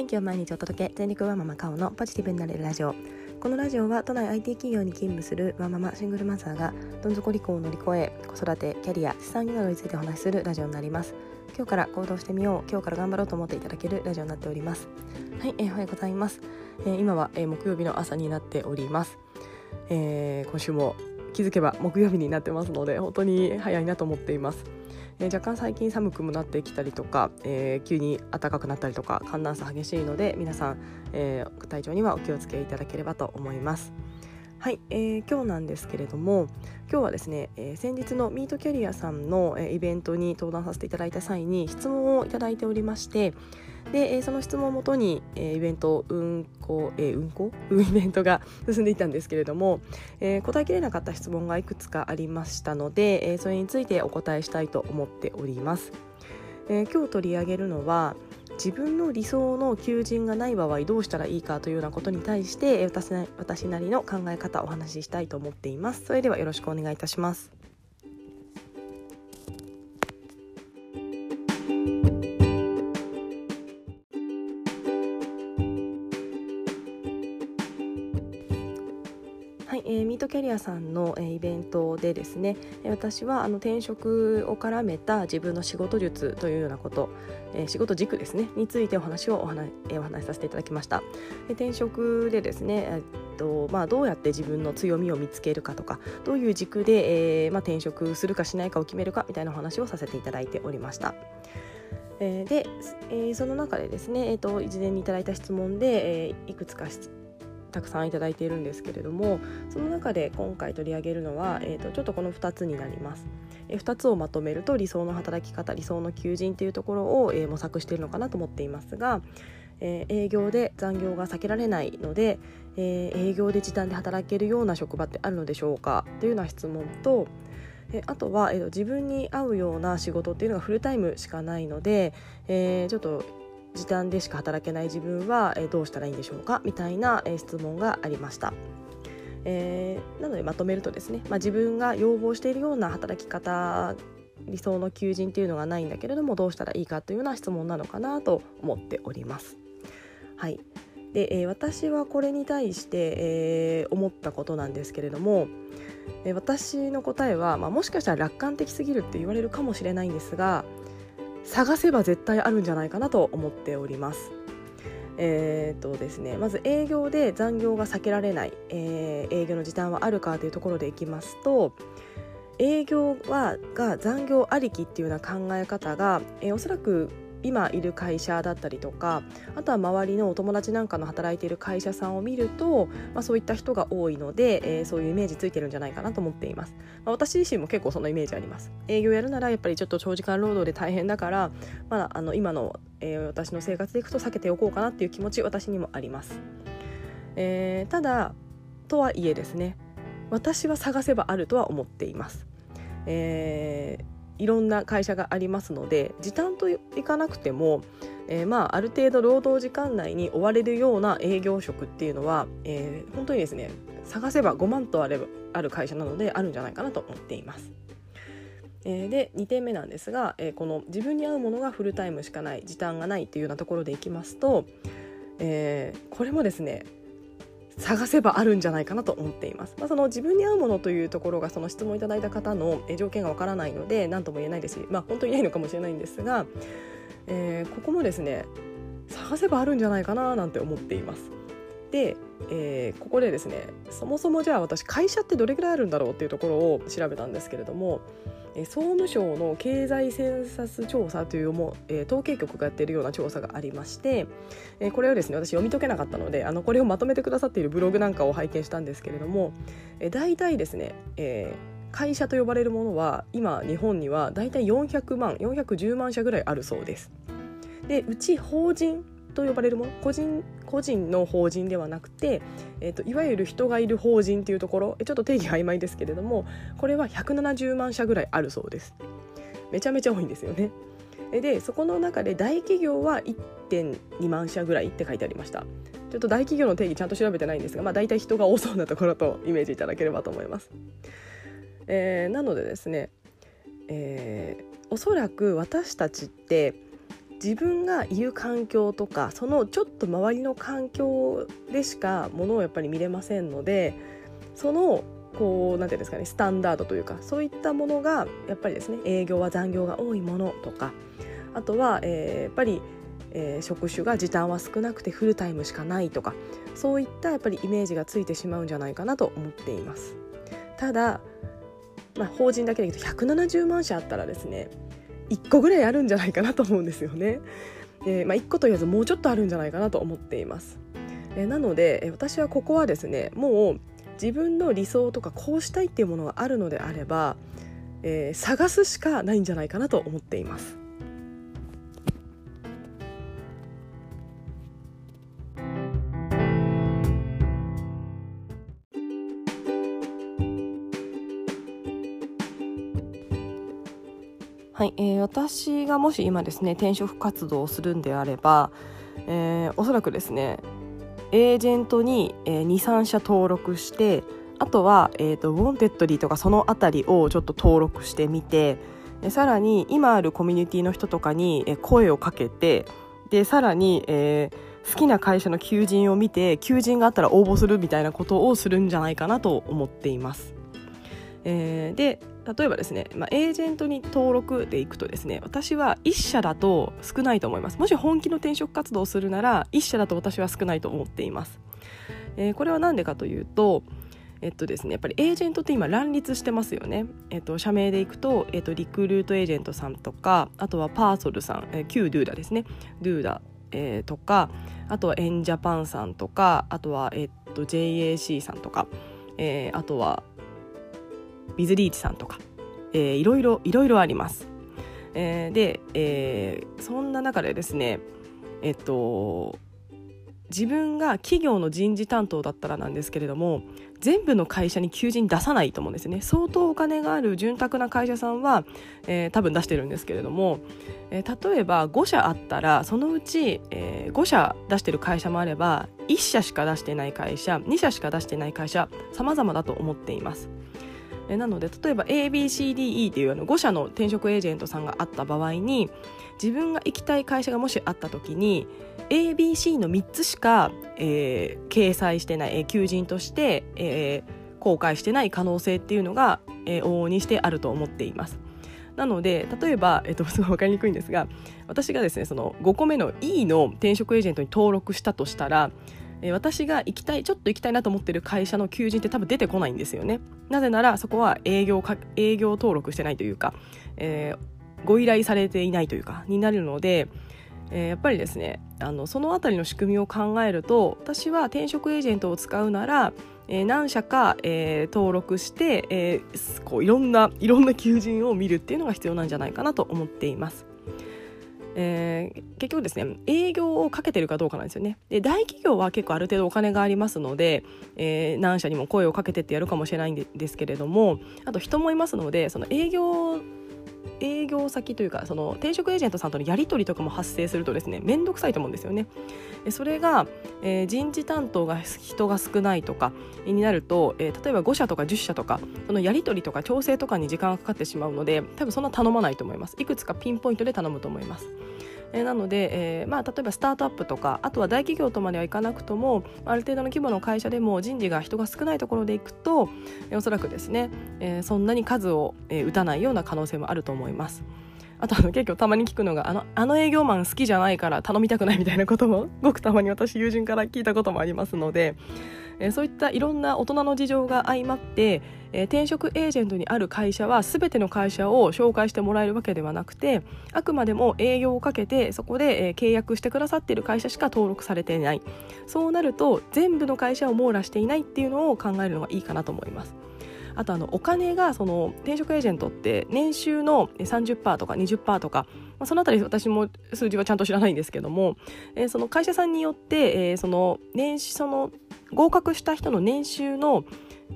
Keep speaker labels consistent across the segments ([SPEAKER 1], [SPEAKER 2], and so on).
[SPEAKER 1] 元気を毎日お届け。全力ワンママカオのポジティブになれるラジオ。このラジオは都内 IT 企業に勤務するワンママシングルマザーがどん底離婚を乗り越え子育てキャリア資産などについてお話しするラジオになります。今日から行動してみよう。今日から頑張ろうと思っていただけるラジオになっております。はい、えー、おはようございます、えー、今は、えー、木曜日の朝になっております、えー、今週も気づけば木曜日になってますので本当に早いなと思っています。えー、若干最近寒くもなってきたりとか、えー、急に暖かくなったりとか寒暖差激しいので皆さん、えー、体調にはお気をつけいただければと思います。はい、えー、今日なんですけれども今日はですね、えー、先日のミートキャリアさんの、えー、イベントに登壇させていただいた際に質問をいただいておりましてで、えー、その質問をもとに、えー、イベント運行、えー、運行？イベントが進んでいたんですけれども、えー、答えきれなかった質問がいくつかありましたので、えー、それについてお答えしたいと思っております。えー、今日取り上げるのは自分の理想の求人がない場合どうしたらいいかというようなことに対して私な私なりの考え方をお話ししたいと思っています。それではよろしくお願いいたします。はい、えー、ミートキャリアさんの、えー、イベントでですね私はあの転職を絡めた自分の仕事術というようなこと、えー、仕事軸ですねについてお話をお話,、えー、お話しさせていただきましたで転職でですね、えっとまあ、どうやって自分の強みを見つけるかとかどういう軸で、えーまあ、転職するかしないかを決めるかみたいなお話をさせていただいておりました。えー、で、えー、その中でですね、えーと、と事前にいただいた質問で、えー、いくつかたくさんいただいているんですけれどもその中で今回取り上げるのは、えーと、ちょっとこの2つになります。えー、2つをまとめると理想の働き方理想の求人というところを、えー、模索しているのかなと思っていますが、えー、営業で残業が避けられないので、え、営業で時短で働けるような職場ってあるのでしょうかというような質問とえあとは、えー、自分に合うような仕事っていうのがフルタイムしかないので、えー、ちょっと時短でしか働けない自分は、どうしたらいいんでしょうか？みたいな、質問がありました。えー、なのでまとめるとですね、まあ、自分が要望しているような働き方理想の求人っていうのがないんだけれどもどうしたらいいかというような質問なのかなと思っております。はいでえー、私はこれに対して、えー、思ったことなんですけれども、えー、私の答えは、まあ、もしかしたら楽観的すぎるって言われるかもしれないんですが探せば絶対あるんじゃないかなと思っております。えーとですね、まず営業で残業が避けられない、えー、営業の時短はあるかというところでいきますと営業はが残業ありきっていうような考え方が、えー、おそらく今いる会社だったりとかあとは周りのお友達なんかの働いている会社さんを見ると、まあ、そういった人が多いので、えー、そういうイメージついてるんじゃないかなと思っています、まあ、私自身も結構そのイメージあります。営業やるならやっぱりちょっと長時間労働で大変だから、まあ、あの今の、えー、私の生活でいくと避けておこうかなっていう気持ち私にもあります、えー、ただとはいえですね私は探せばあるとは思っています、えーいろんな会社がありますので時短といかなくても、えー、まあある程度労働時間内に追われるような営業職っていうのは、えー、本当にですね探せば5万とあればある会社なのであるんじゃないかなと思っています。えー、で2点目なんですが、えー、この自分に合うものがフルタイムしかない時短がないっていうようなところでいきますと、えー、これもですね探せばあるんじゃないかなと思っています。まあ、その自分に合うものというところがその質問いただいた方の条件がわからないので何とも言えないですし、まあ、本当にないのかもしれないんですが、えー、ここもですね探せばあるんじゃないかななんて思っています。で、えー、ここでですねそもそもじゃあ私会社ってどれぐらいあるんだろうっていうところを調べたんですけれども総務省の経済センサス調査というも、えー、統計局がやっているような調査がありまして、えー、これをですね私読み解けなかったのであのこれをまとめてくださっているブログなんかを拝見したんですけれども、えー、大体ですね、えー、会社と呼ばれるものは今日本には大体400万410万社ぐらいあるそうです。でうち法人と呼ばれるもの個人個人の法人ではなくて、えーと、いわゆる人がいる法人っていうところちょっと定義曖昧ですけれどもこれは170万社ぐらいあるそうです。めちゃめちゃ多いんですよね。でそこの中で大企業は1.2万社ぐらいって書いてありました。ちょっと大企業の定義ちゃんと調べてないんですが、まあ、大体人が多そうなところとイメージいただければと思います、えー、なのでですね、えー、おそらく私たちって自分がいる環境とかそのちょっと周りの環境でしかものをやっぱり見れませんのでそのこうなんていうんですかねスタンダードというかそういったものがやっぱりですね営業は残業が多いものとかあとは、えー、やっぱり、えー、職種が時短は少なくてフルタイムしかないとかそういったやっぱりイメージがついてしまうんじゃないかなと思っています。ただ、まあ、法人だけで言うと170万社あったらですね1個ぐらいあるんじゃないかなと思うんですよね。でまあ、1個と言わずもうちょっとあるんじゃないかなと思っています。えなので私はここはですねもう自分の理想とかこうしたいっていうものがあるのであれば、えー、探すしかないんじゃないかなと思っています。はい、えー、私がもし今ですね転職活動をするんであれば、えー、おそらくですねエージェントに、えー、23社登録してあとは、えーと、 Wantedly とかその辺りをちょっと登録してみてさらに今あるコミュニティの人とかに、声をかけてでさらに、えー、好きな会社の求人を見て求人があったら応募するみたいなことをするんじゃないかなと思っています。えー、で例えばですね、まあ、エージェントに登録でいくとですね私は1社だと少ないと思います。もし本気の転職活動をするなら1社だと私は少ないと思っています、えー、これは何でかというとえっとですね、やっぱりエージェントって今乱立してますよね。えっと、社名でいくと、えっと、リクルートエージェントさんとか、あとはパーソルさん、えー、旧 DODA ですね、 doda、えー、とか、あとはエンジャパンさんとか、あとは、えっと、JAC さんとか、えー、あとはビズリーチさんとか、えー、いろいろいろいろあります。えー、で、えー、そんな中でですねえっと自分が企業の人事担当だったらなんですけれども全部の会社に求人出さないと思うんですね相当お金がある潤沢な会社さんは、えー、多分出してるんですけれども、えー、例えば5社あったらそのうち、えー、5社出してる会社もあれば1社しか出してない会社2社しか出してない会社様々だと思っています。えなので例えば ABCDE っていうあの5社の転職エージェントさんがあった場合に自分が行きたい会社がもしあった時に ABC の3つしか、えー、掲載してない、えー、求人として、えー、公開してない可能性っていうのが、えー、往々にしてあると思っています。なので例えば、えっと、すごい分かりにくいんですが私がですねその5個目の E の転職エージェントに登録したとしたら私が行きたいちょっと行きたいなと思ってる会社の求人って多分出てこないんですよねなぜならそこは営業か営業登録してないというか、えー、ご依頼されていないというかになるので、えー、やっぱりですねあのその辺りの仕組みを考えると私は転職エージェントを使うならえー、何社か、えー、登録して、えー、こういろんないろんな求人を見るっていうのが必要なんじゃないかなと思っています。えー、結局ですね営業をかけてるかどうかなんですよね。で大企業は結構ある程度お金がありますので、えー、何社にも声をかけてってやるかもしれないんですけれどもあと人もいますのでその営業営業先というかその転職エージェントさんとのやり取りとかも発生するとですね面倒くさいと思うんですよね。それが、えー、人事担当が人が少ないとかになると、えー、例えば5社とか10社とかそのやり取りとか調整とかに時間がかかってしまうので多分そんな頼まないと思います。いくつかピンポイントで頼むと思います。えー、なので、えーまあ、例えばスタートアップとかあとは大企業とまではいかなくともある程度の規模の会社でも人事が人が少ないところでいくと、えー、おそらくですね、えー、そんなに数を、えー、打たないような可能性もあると思います。あとあの結構たまに聞くのがあのあの営業マン好きじゃないから頼みたくないみたいなこともごくたまに私友人から聞いたこともありますので、え、そういったいろんな大人の事情が相まって、え、転職エージェントにある会社は全ての会社を紹介してもらえるわけではなくてあくまでも営業をかけてそこで、え、契約してくださっている会社しか登録されていないそうなると全部の会社を網羅していないっていうのを考えるのがいいかなと思います。あとあのお金がその転職エージェントって年収の30%とか20%とか、まあ、そのあたり私も数字はちゃんと知らないんですけども、えー、その会社さんによって、えー、その年収その合格した人の年収の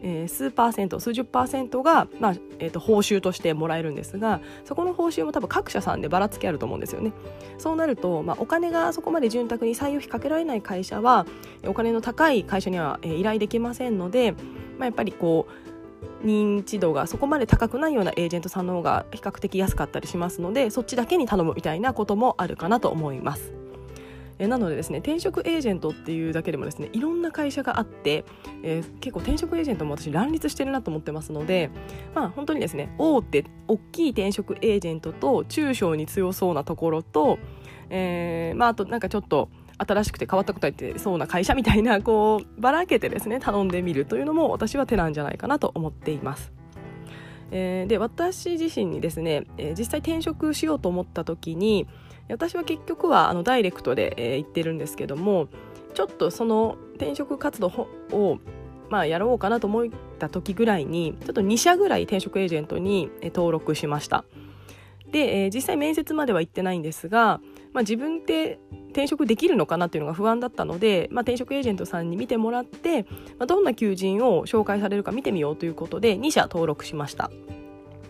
[SPEAKER 1] えー、数パーセント数十パーセントが、まあえーと、報酬としてもらえるんですがそこの報酬も多分各社さんでばらつきあると思うんですよね。そうなると、まあ、お金がそこまで潤沢に採用費かけられない会社はお金の高い会社には、えー、依頼できませんので、まあ、やっぱりこう認知度がそこまで高くないようなエージェントさんの方が比較的安かったりしますのでそっちだけに頼むみたいなこともあるかなと思います。えなのでですね転職エージェントっていうだけでもですねいろんな会社があって、えー、結構転職エージェントも私乱立してるなと思ってますのでまあ本当にですね大手大きい転職エージェントと中小に強そうなところと、えー、まああとなんかちょっと新しくて変わったこと言ってそうな会社みたいなこうばらけてですね頼んでみるというのも私は手なんじゃないかなと思っています。えー、で私自身にですね、えー、実際転職しようと思った時に私は結局はあのダイレクトで、えー、行ってるんですけどもちょっとその転職活動をまあ、やろうかなと思った時ぐらいにちょっと2社ぐらい転職エージェントに登録しましたで、えー、実際面接までは行ってないんですが、まあ、自分って転職できるのかなっていうのが不安だったので、まあ、転職エージェントさんに見てもらって、まあ、どんな求人を紹介されるか見てみようということで2社登録しました。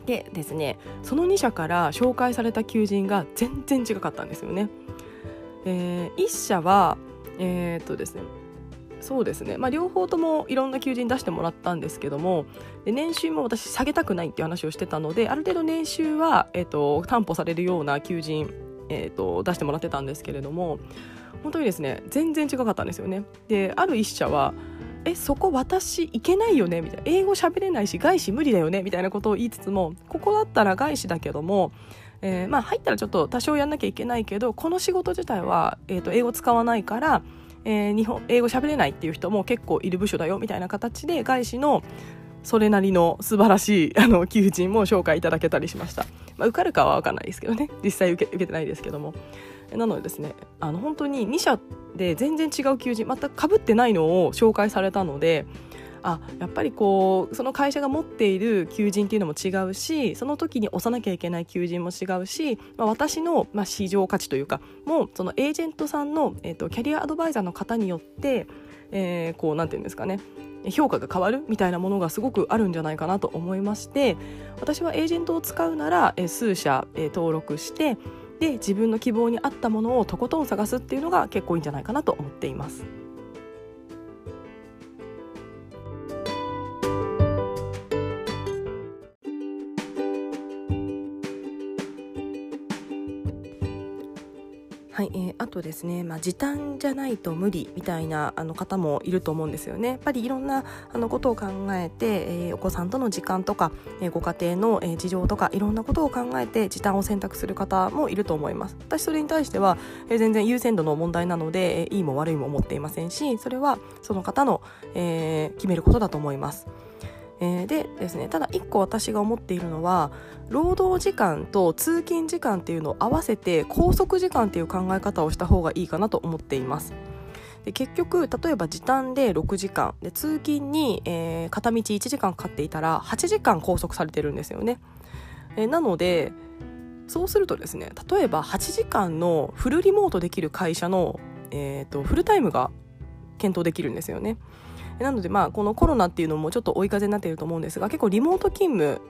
[SPEAKER 1] でですねその2社から紹介された求人が全然違かったんですよね、えー、1社はえー、っとですねそうですね、まあ、両方ともいろんな求人出してもらったんですけども年収も私下げたくないっていう話をしてたのである程度年収は、えーと担保されるような求人えーと、出してもらってたんですけれども本当にですね全然違かったんですよね。である一社はえそこ私行けないよね？みたいな。英語喋れないし外資無理だよね？みたいなことを言いつつもここだったら外資だけども、えー、まあ入ったらちょっと多少やんなきゃいけないけどこの仕事自体は、えーと、英語使わないから、えー、日本英語喋れないっていう人も結構いる部署だよみたいな形で外資のそれなりの素晴らしいあの求人も紹介いただけたりしました、まあ、受かるかは分かんないですけどね。実際受け受けてないですけども。なのでですねあの本当に2社で全然違う求人全くかぶってないのを紹介されたのであやっぱりこうその会社が持っている求人っていうのも違うしその時に押さなきゃいけない求人も違うし、まあ、私の、まあ、市場価値というかもうそのエージェントさんの、えーと、とキャリアアドバイザーの方によって、えー、こうなんていうんですかね。評価が変わるみたいなものがすごくあるんじゃないかなと思いまして私はエージェントを使うなら数社登録してで自分の希望に合ったものをとことん探すっていうのが結構いいんじゃないかなと思っています。はい、えー、あとですね、まあ、時短じゃないと無理みたいなあの方もいると思うんですよね。やっぱりいろんなあのことを考えて、えー、お子さんとの時間とか、えー、ご家庭の、えー、事情とかいろんなことを考えて時短を選択する方もいると思います。私それに対しては、えー、全然優先度の問題なので、えー、いいも悪いも思っていませんしそれはその方の、えー、決めることだと思います。えー、でですねただ1個私が思っているのは労働時間と通勤時間っていうのを合わせて拘束時間っていう考え方をした方がいいかなと思っています。で結局例えば時短で6時間で通勤に、えー、片道1時間かかっていたら8時間拘束されてるんですよね。えー、なのでそうするとですね例えば8時間のフルリモートできる会社の、えーとフルタイムが検討できるんですよね。なのでまあこのコロナっていうのもちょっと追い風になっていると思うんですが結構リモート勤務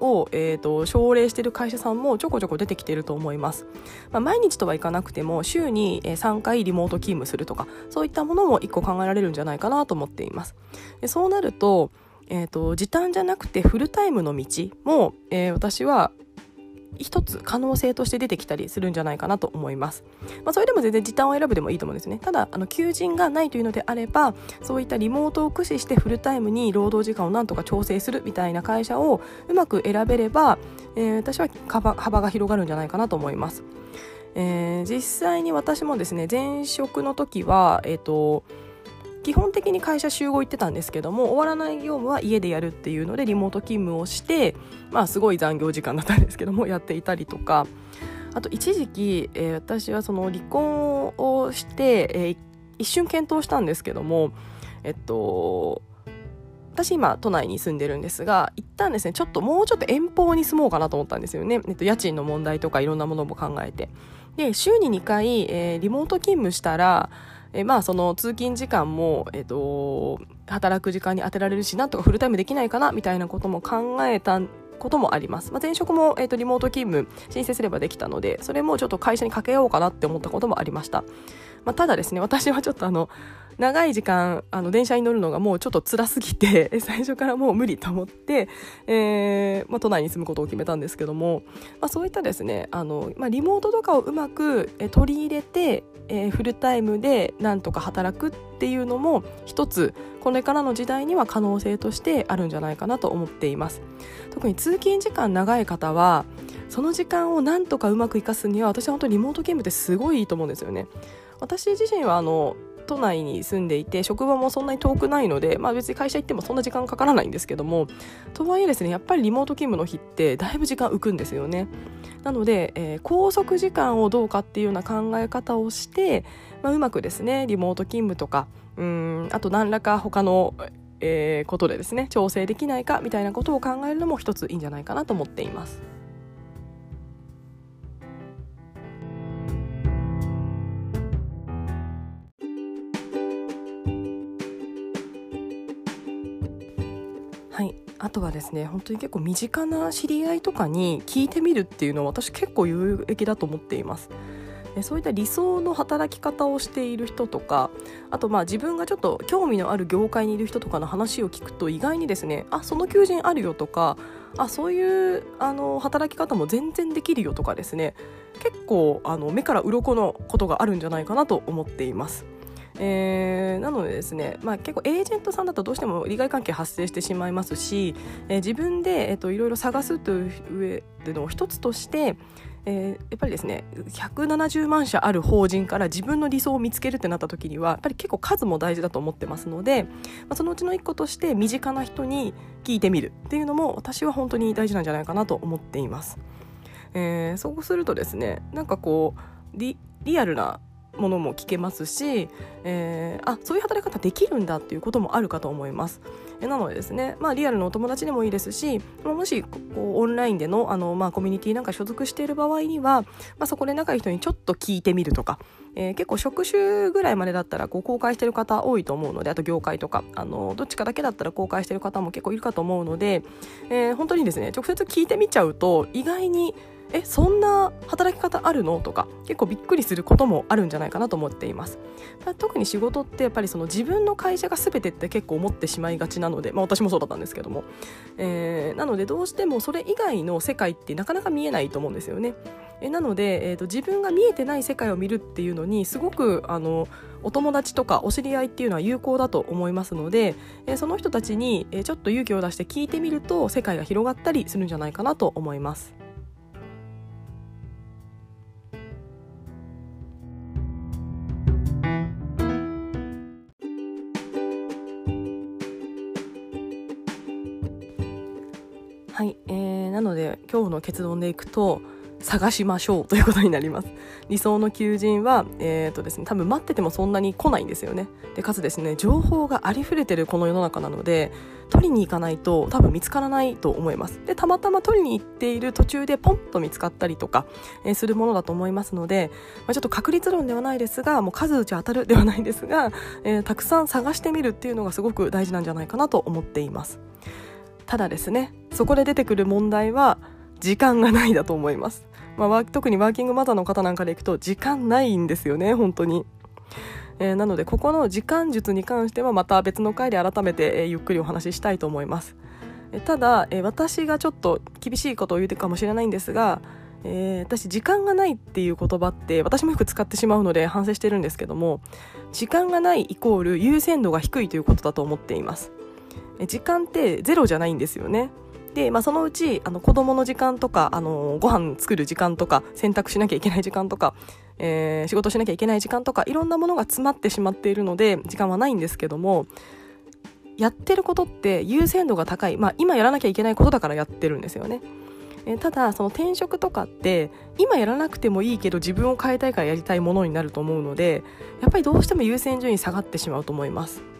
[SPEAKER 1] を、えーと、奨励している会社さんもちょこちょこ出てきていると思います、まあ、毎日とはいかなくても週に3回リモート勤務するとかそういったものも1個考えられるんじゃないかなと思っています。でそうなるとえーと時短じゃなくてフルタイムの道も、えー、私は一つ可能性として出てきたりするんじゃないかなと思います。まあ、それでも全然時短を選ぶでもいいと思うんですね。ただ、あの、求人がないというのであれば、そういったリモートを駆使してフルタイムに労働時間をなんとか調整するみたいな会社をうまく選べれば、えー、私は幅幅が広がるんじゃないかなと思います。えー、実際に私もですね、前職の時は、えっ、ー、と、基本的に会社集合行ってたんですけども終わらない業務は家でやるっていうのでリモート勤務をしてまあすごい残業時間だったんですけどもやっていたりとか。あと一時期、えー、私はその離婚をして、えー、一瞬検討したんですけどもえっと私今都内に住んでるんですが一旦ですね。ちょっともうちょっと遠方に住もうかなと思ったんですよね、えっと、家賃の問題とかいろんなものも考えて。で週に2回、えー、リモート勤務したらえまあその通勤時間も、えっ、と、働く時間に当てられるし、なんとかフルタイムできないかな、みたいなことも考えたこともあります。まあ、前職も、えーと、リモート勤務申請すればできたので、それもちょっと会社にかけようかなって思ったこともありました。まあ、ただですね私はちょっとあの長い時間あの電車に乗るのがもうちょっと辛すぎて 最初からもう無理と思って、えーまあ、都内に住むことを決めたんですけども、まあ、そういったですねあの、まあ、リモートとかをうまく取り入れて、えー、フルタイムでなんとか働くっていうのも一つこれからの時代には可能性としてあるんじゃないかなと思っています。特に通勤時間長い方はその時間をなんとかうまく生かすには私は本当にリモートゲームってすごいいいと思うんですよね。私自身はあの都内に住んでいて職場もそんなに遠くないので、まあ、別に会社行ってもそんな時間かからないんですけどもとはいえですねやっぱりリモート勤務の日ってだいぶ時間浮くんですよねなので、えー、拘束時間をどうかっていうような考え方をして、まあ、うまくですねリモート勤務とかうんあと何らか他のえー、ことでですね調整できないかみたいなことを考えるのも一ついいんじゃないかなと思っています。とはですね本当に結構身近な知り合いとかに聞いてみるっていうのは私結構有益だと思っています。そういった理想の働き方をしている人とかあとまあ自分がちょっと興味のある業界にいる人とかの話を聞くと意外にですねあその求人あるよとかあそういうあの働き方も全然できるよとかですね結構あの目から鱗のことがあるんじゃないかなと思っています。えー、なのでですね、まあ、結構エージェントさんだとどうしても利害関係発生してしまいますし、えー、自分で、いろいろ探すという上での一つとして、えー、やっぱりですね170万社ある法人から自分の理想を見つけるってなった時にはやっぱり結構数も大事だと思ってますので、まあ、そのうちの一個として身近な人に聞いてみるっていうのも私は本当に大事なんじゃないかなと思っています。えー、そうするとですねなんかこうリアルなものも聞けますし、えー、あそういう働き方できるんだっていうこともあるかと思います。えなのでですね、まあ、リアルのお友達でもいいですしもしこうオンラインでのあの、まあ、コミュニティなんか所属している場合には、まあ、そこで仲いい人にちょっと聞いてみるとか、えー、結構職種ぐらいまでだったらこう公開してる方多いと思うのであと業界とかあのどっちかだけだったら公開してる方も結構いるかと思うので、えー、本当にですね直接聞いてみちゃうと意外にえそんな働き方あるの？とか結構びっくりすることもあるんじゃないかなと思っています。特に仕事ってやっぱりその自分の会社が全てって結構思ってしまいがちなので、まあ、私もそうだったんですけども、えー、なのでどうしてもそれ以外の世界ってなかなか見えないと思うんですよね。えなので、えーと、自分が見えてない世界を見るっていうのにすごくあのお友達とかお知り合いっていうのは有効だと思いますので、えー、その人たちに、えー、ちょっと勇気を出して聞いてみると世界が広がったりするんじゃないかなと思います。結論でいくと探しましょうということになります。理想の求人は、えーとですね、多分待っててもそんなに来ないんですよね。でかつですね情報がありふれてるこの世の中なので取りに行かないと多分見つからないと思います。でたまたま取りに行っている途中でポンと見つかったりとか、えー、するものだと思いますので、まあ、ちょっと確率論ではないですがもう数打ち当たるではないですが、えー、たくさん探してみるっていうのがすごく大事なんじゃないかなと思っています。ただですねそこで出てくる問題は時間がないだと思います、まあ、特にワーキングマザーの方なんかでいくと時間ないんですよね本当に。えー、なのでここの時間術に関してはまた別の回で改めて、えー、ゆっくりお話ししたいと思います、えー、ただ、え私がちょっと厳しいことを言うてるかもしれないんですが、え私時間がないっていう言葉って私もよく使ってしまうので反省してるんですけども時間がないイコール優先度が低いということだと思っています。時間ってゼロじゃないんですよね。で、まあ、そのうちあの子供の時間とかあのご飯作る時間とか洗濯しなきゃいけない時間とか、えー、仕事しなきゃいけない時間とかいろんなものが詰まってしまっているので時間はないんですけどもやってることって優先度が高い、まあ、今やらなきゃいけないことだからやってるんですよね。えただその転職とかって今やらなくてもいいけど自分を変えたいからやりたいものになると思うのでやっぱりどうしても優先順位下がってしまうと思います。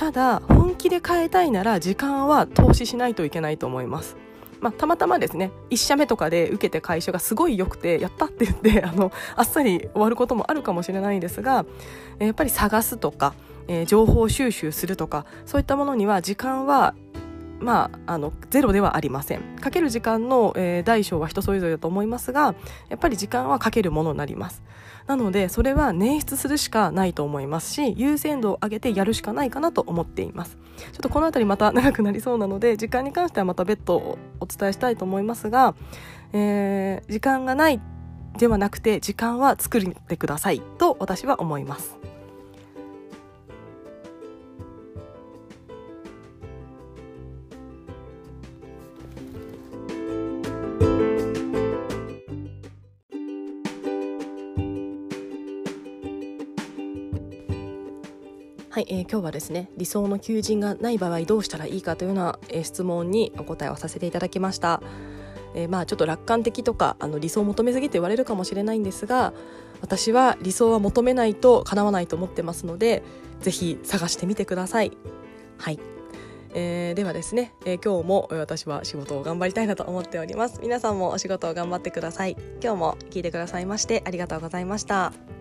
[SPEAKER 1] ただ本気で変えたいなら時間は投資しないといけないと思います。まあ、たまたまですね1社目とかで受けて会社がすごい良くてやったって言って あのあっさり終わることもあるかもしれないんですがやっぱり探すとか、えー、情報収集するとかそういったものには時間はまあ、あのゼロではありません。かける時間の、えー、大小は人それぞれだと思いますがやっぱり時間はかけるものになります。なのでそれは捻出するしかないと思いますし優先度を上げてやるしかないかなと思っています。ちょっとこの辺りまた長くなりそうなので時間に関してはまた別途お伝えしたいと思いますが、えー、時間がないではなくて時間は作ってくださいと私は思います。はい、えー、今日はですね理想の求人がない場合どうしたらいいかというような、えー、質問にお答えをさせていただきました、えー、まあちょっと楽観的とかあの理想を求めすぎと言われるかもしれないんですが私は理想は求めないと叶わないと思ってますのでぜひ探してみてください。はい、えー、ではですね、えー、今日も私は仕事を頑張りたいなと思っております。皆さんもお仕事を頑張ってください。今日も聞いてくださいましてありがとうございました。